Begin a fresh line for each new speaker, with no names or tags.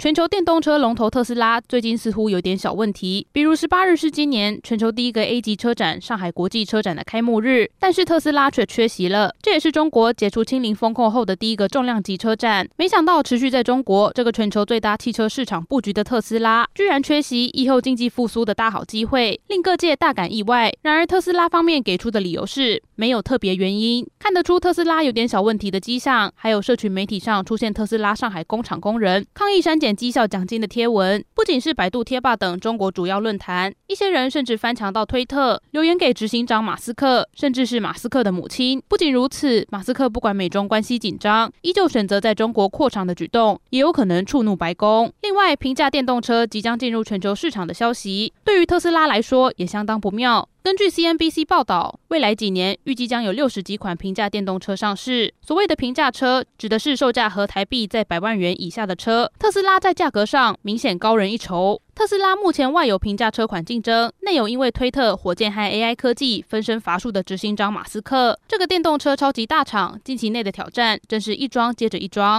全球电动车龙头特斯拉最近似乎有点小问题，比如十八日是今年全球第一个 A 级车展——上海国际车展的开幕日，但是特斯拉却缺席了。这也是中国解除清零风控后的第一个重量级车展。没想到持续在中国这个全球最大汽车市场布局的特斯拉，居然缺席疫后经济复苏的大好机会，令各界大感意外。然而特斯拉方面给出的理由是没有特别原因，看得出特斯拉有点小问题的迹象。还有社群媒体上出现特斯拉上海工厂工人抗议删减。绩效奖金的贴文，不仅是百度贴吧等中国主要论坛，一些人甚至翻墙到推特留言给执行长马斯克，甚至是马斯克的母亲。不仅如此，马斯克不管美中关系紧张，依旧选择在中国扩厂的举动，也有可能触怒白宫。另外，平价电动车即将进入全球市场的消息，对于特斯拉来说也相当不妙。根据 CNBC 报道，未来几年预计将有六十几款平价电动车上市。所谓的平价车，指的是售价和台币在百万元以下的车。特斯拉在价格上明显高人一筹。特斯拉目前外有平价车款竞争，内有因为推特、火箭和 AI 科技分身乏术的执行长马斯克。这个电动车超级大厂近期内的挑战，真是一桩接着一桩。